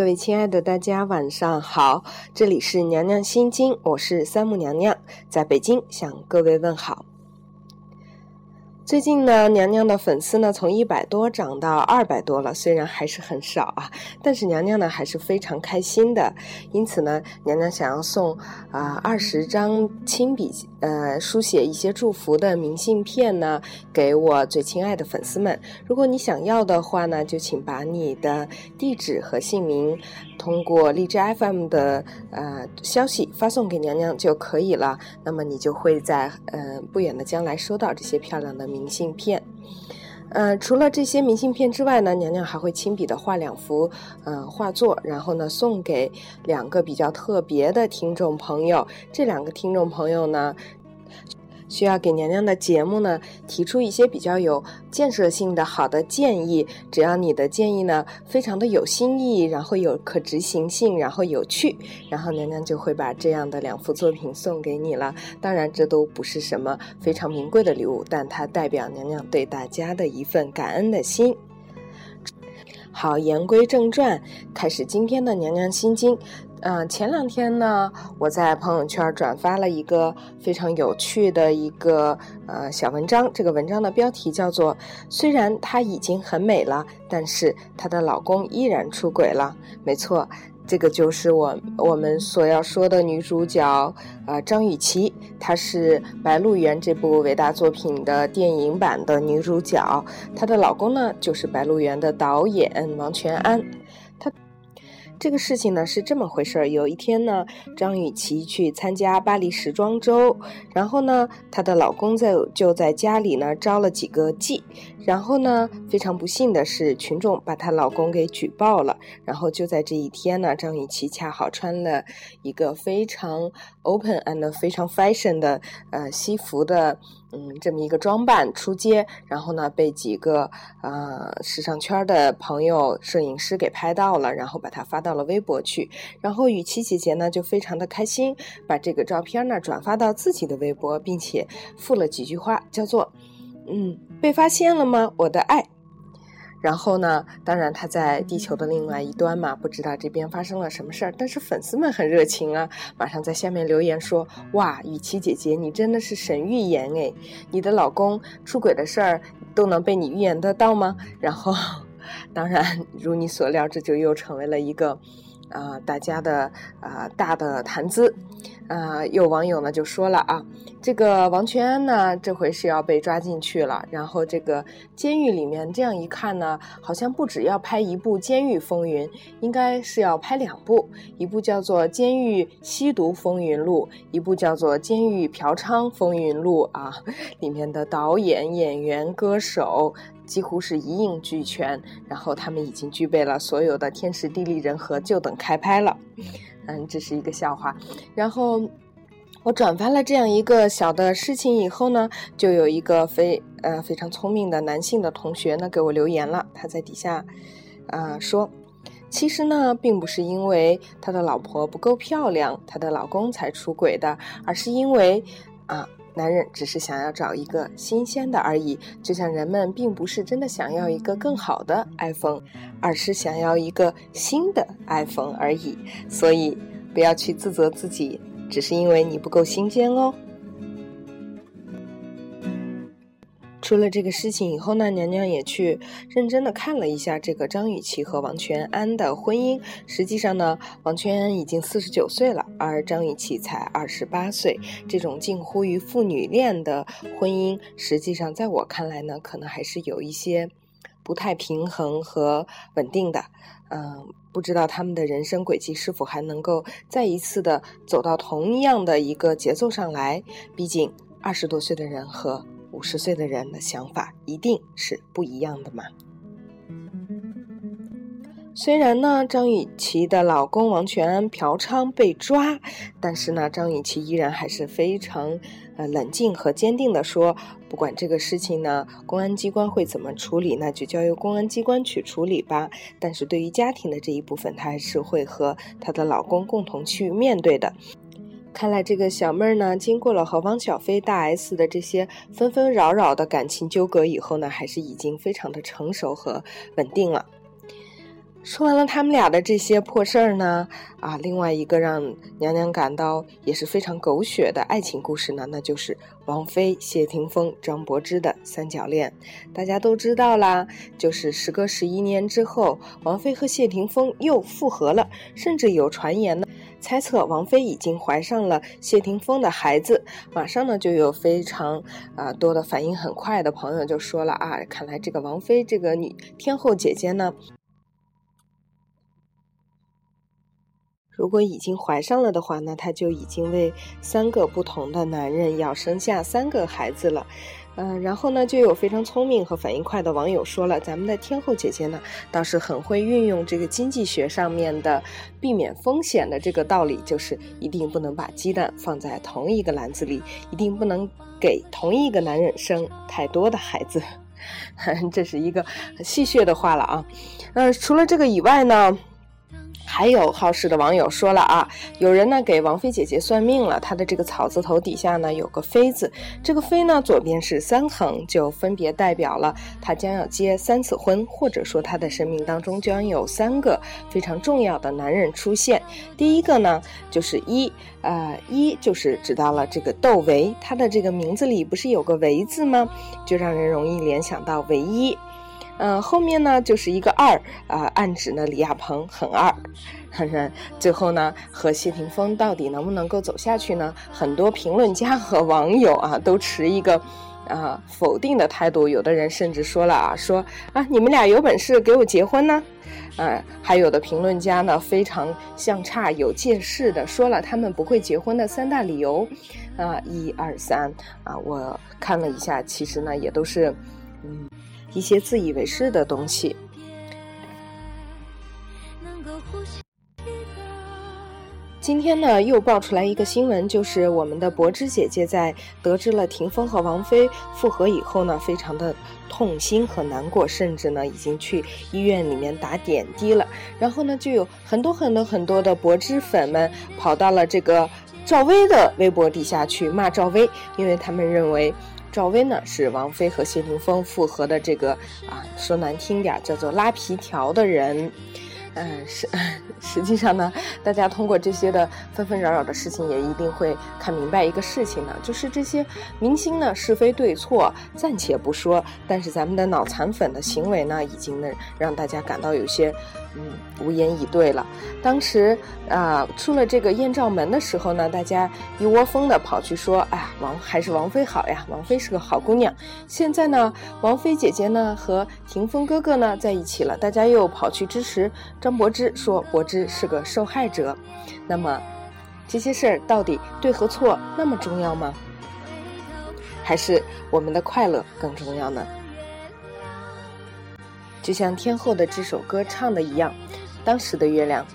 各位亲爱的大家晚上好，这里是娘娘心经，我是三木娘娘，在北京向各位问好。最近呢，娘娘的粉丝呢从一百多涨到二百多了，虽然还是很少啊，但是娘娘呢还是非常开心的。因此呢，娘娘想要送啊二十张亲笔呃书写一些祝福的明信片呢，给我最亲爱的粉丝们。如果你想要的话呢，就请把你的地址和姓名通过荔枝 FM 的呃消息发送给娘娘就可以了。那么你就会在呃不远的将来收到这些漂亮的明。明信片，呃，除了这些明信片之外呢，娘娘还会亲笔的画两幅呃画作，然后呢送给两个比较特别的听众朋友。这两个听众朋友呢。需要给娘娘的节目呢提出一些比较有建设性的好的建议，只要你的建议呢非常的有新意，然后有可执行性，然后有趣，然后娘娘就会把这样的两幅作品送给你了。当然，这都不是什么非常名贵的礼物，但它代表娘娘对大家的一份感恩的心。好，言归正传，开始今天的娘娘心经。嗯，前两天呢，我在朋友圈转发了一个非常有趣的一个呃小文章。这个文章的标题叫做“虽然她已经很美了，但是她的老公依然出轨了”。没错，这个就是我我们所要说的女主角啊，张雨绮。她是《白鹿原》这部伟大作品的电影版的女主角，她的老公呢就是《白鹿原》的导演王全安。这个事情呢是这么回事儿。有一天呢，张雨绮去参加巴黎时装周，然后呢，她的老公在就在家里呢招了几个妓，然后呢，非常不幸的是，群众把她老公给举报了。然后就在这一天呢，张雨绮恰好穿了一个非常 open and 非常 fashion 的呃西服的。嗯，这么一个装扮出街，然后呢，被几个啊时尚圈的朋友、摄影师给拍到了，然后把它发到了微博去。然后雨琦姐姐呢就非常的开心，把这个照片呢转发到自己的微博，并且附了几句话，叫做“嗯，被发现了吗，我的爱。”然后呢？当然，他在地球的另外一端嘛，不知道这边发生了什么事儿。但是粉丝们很热情啊，马上在下面留言说：“哇，雨琦姐姐，你真的是神预言诶，你的老公出轨的事儿都能被你预言得到吗？” 然后，当然如你所料，这就又成为了一个。啊，大家的啊大的谈资，啊，有网友呢就说了啊，这个王全安呢这回是要被抓进去了，然后这个监狱里面这样一看呢，好像不止要拍一部《监狱风云》，应该是要拍两部，一部叫做《监狱吸毒风云录》，一部叫做《监狱嫖娼风云录》啊，里面的导演、演员、歌手。几乎是一应俱全，然后他们已经具备了所有的天时地利人和，就等开拍了。嗯，这是一个笑话。然后我转发了这样一个小的事情以后呢，就有一个非呃非常聪明的男性的同学呢给我留言了，他在底下啊说，其实呢并不是因为他的老婆不够漂亮，他的老公才出轨的，而是因为啊。男人只是想要找一个新鲜的而已，就像人们并不是真的想要一个更好的 iPhone，而是想要一个新的 iPhone 而已。所以不要去自责自己，只是因为你不够新鲜哦。出了这个事情以后呢，娘娘也去认真的看了一下这个张雨绮和王全安的婚姻。实际上呢，王全安已经四十九岁了，而张雨绮才二十八岁。这种近乎于父女恋的婚姻，实际上在我看来呢，可能还是有一些不太平衡和稳定的。嗯，不知道他们的人生轨迹是否还能够再一次的走到同样的一个节奏上来。毕竟二十多岁的人和。五十岁的人的想法一定是不一样的嘛。虽然呢，张雨绮的老公王全安嫖娼被抓，但是呢，张雨绮依然还是非常呃冷静和坚定的说，不管这个事情呢，公安机关会怎么处理，那就交由公安机关去处理吧。但是对于家庭的这一部分，她还是会和她的老公共同去面对的。看来这个小妹儿呢，经过了和汪小菲、大 S 的这些纷纷扰扰的感情纠葛以后呢，还是已经非常的成熟和稳定了。说完了他们俩的这些破事儿呢，啊，另外一个让娘娘感到也是非常狗血的爱情故事呢，那就是王菲、谢霆锋、张柏芝的三角恋。大家都知道啦，就是时隔十一年之后，王菲和谢霆锋又复合了，甚至有传言呢，猜测王菲已经怀上了谢霆锋的孩子。马上呢，就有非常啊多的反应很快的朋友就说了啊，看来这个王菲这个女天后姐姐呢。如果已经怀上了的话，那她就已经为三个不同的男人要生下三个孩子了，嗯，然后呢，就有非常聪明和反应快的网友说了，咱们的天后姐姐呢，倒是很会运用这个经济学上面的避免风险的这个道理，就是一定不能把鸡蛋放在同一个篮子里，一定不能给同一个男人生太多的孩子，这是一个戏谑的话了啊，呃，除了这个以外呢。还有好事的网友说了啊，有人呢给王菲姐姐算命了，她的这个草字头底下呢有个飞字，这个飞呢左边是三横，就分别代表了她将要结三次婚，或者说她的生命当中将有三个非常重要的男人出现。第一个呢就是一，呃一就是指到了这个窦唯，他的这个名字里不是有个唯字吗？就让人容易联想到唯一。嗯，后面呢就是一个二啊，暗指呢李亚鹏很二。最后呢，和谢霆锋到底能不能够走下去呢？很多评论家和网友啊都持一个啊否定的态度，有的人甚至说了啊，说啊你们俩有本事给我结婚呢？啊，还有的评论家呢非常相差有借势的说了他们不会结婚的三大理由啊，一二三啊，我看了一下，其实呢也都是嗯。一些自以为是的东西。今天呢，又爆出来一个新闻，就是我们的柏芝姐姐在得知了霆锋和王菲复合以后呢，非常的痛心和难过，甚至呢，已经去医院里面打点滴了。然后呢，就有很多很多很多的柏芝粉们跑到了这个赵薇的微博底下去骂赵薇，因为他们认为。赵薇呢是王菲和谢霆锋复合的这个啊，说难听点叫做拉皮条的人。嗯，实 实际上呢，大家通过这些的纷纷扰扰的事情，也一定会看明白一个事情呢，就是这些明星呢是非对错暂且不说，但是咱们的脑残粉的行为呢，已经呢让大家感到有些嗯无言以对了。当时啊出了这个艳照门的时候呢，大家一窝蜂的跑去说，哎呀王还是王菲好呀，王菲是个好姑娘。现在呢，王菲姐姐呢和霆锋哥哥呢在一起了，大家又跑去支持。张柏芝说：“柏芝是个受害者，那么这些事儿到底对和错那么重要吗？还是我们的快乐更重要呢？就像天后的这首歌唱的一样，当时的月亮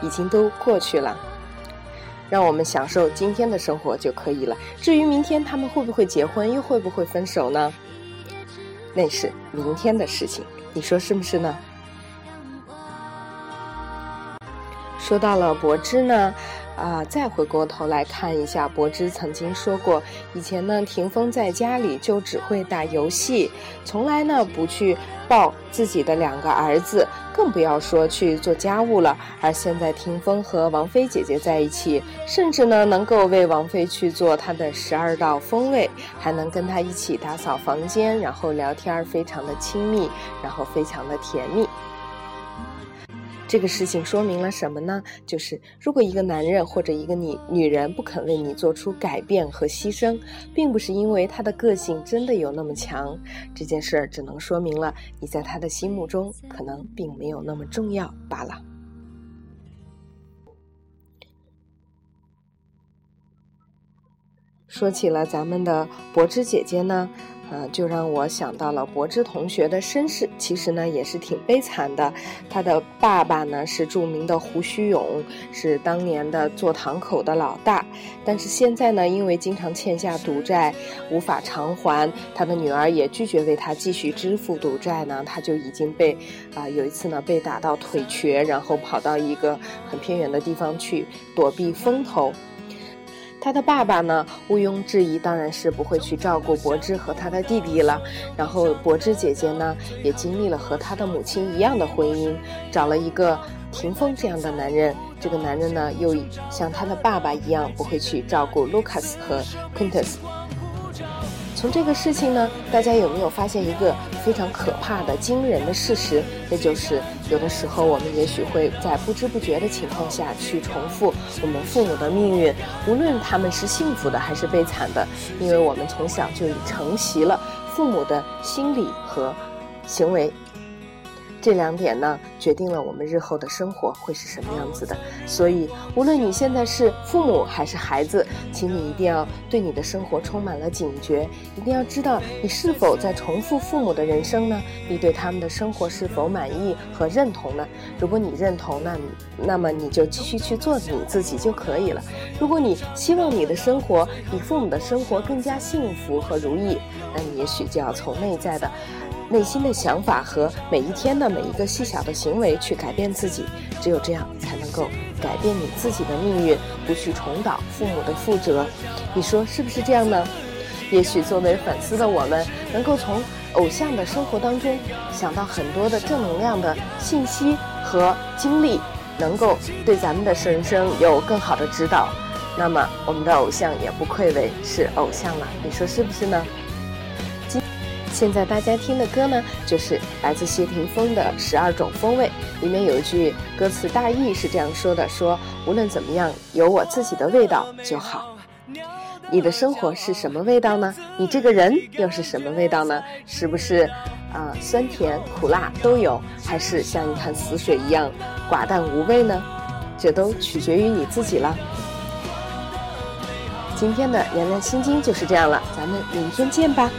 已经都过去了，让我们享受今天的生活就可以了。至于明天他们会不会结婚，又会不会分手呢？那是明天的事情。”你说是不是呢？说到了柏芝呢，啊，再回过头来看一下，柏芝曾经说过，以前呢，霆锋在家里就只会打游戏，从来呢不去抱自己的两个儿子，更不要说去做家务了。而现在，霆锋和王菲姐姐在一起，甚至呢能够为王菲去做她的十二道风味，还能跟她一起打扫房间，然后聊天，非常的亲密，然后非常的甜蜜。这个事情说明了什么呢？就是如果一个男人或者一个女女人不肯为你做出改变和牺牲，并不是因为他的个性真的有那么强，这件事儿只能说明了你在他的心目中可能并没有那么重要罢了。说起了咱们的柏芝姐姐呢。呃，就让我想到了柏芝同学的身世，其实呢也是挺悲惨的。他的爸爸呢是著名的胡须勇，是当年的坐堂口的老大。但是现在呢，因为经常欠下赌债，无法偿还，他的女儿也拒绝为他继续支付赌债呢，他就已经被啊有一次呢被打到腿瘸，然后跑到一个很偏远的地方去躲避风头。他的爸爸呢，毋庸置疑，当然是不会去照顾柏芝和他的弟弟了。然后柏芝姐姐呢，也经历了和他的母亲一样的婚姻，找了一个霆锋这样的男人。这个男人呢，又像他的爸爸一样，不会去照顾 Lucas 和 Quintus。从这个事情呢，大家有没有发现一个非常可怕的、惊人的事实？那就是有的时候我们也许会在不知不觉的情况下去重复我们父母的命运，无论他们是幸福的还是悲惨的，因为我们从小就已承袭了父母的心理和行为。这两点呢，决定了我们日后的生活会是什么样子的。所以，无论你现在是父母还是孩子，请你一定要对你的生活充满了警觉，一定要知道你是否在重复父母的人生呢？你对他们的生活是否满意和认同呢？如果你认同，那那么你就继续去做你自己就可以了。如果你希望你的生活比父母的生活更加幸福和如意，那你也许就要从内在的。内心的想法和每一天的每一个细小的行为去改变自己，只有这样才能够改变你自己的命运，不去重蹈父母的覆辙。你说是不是这样呢？也许作为粉丝的我们，能够从偶像的生活当中想到很多的正能量的信息和经历，能够对咱们的人生有更好的指导。那么我们的偶像也不愧为是偶像了。你说是不是呢？现在大家听的歌呢，就是来自谢霆锋的《十二种风味》，里面有一句歌词大意是这样说的：说无论怎么样，有我自己的味道就好。你的生活是什么味道呢？你这个人又是什么味道呢？是不是啊，酸甜苦辣都有，还是像一潭死水一样寡淡无味呢？这都取决于你自己了。今天的娘娘心经就是这样了，咱们明天见吧。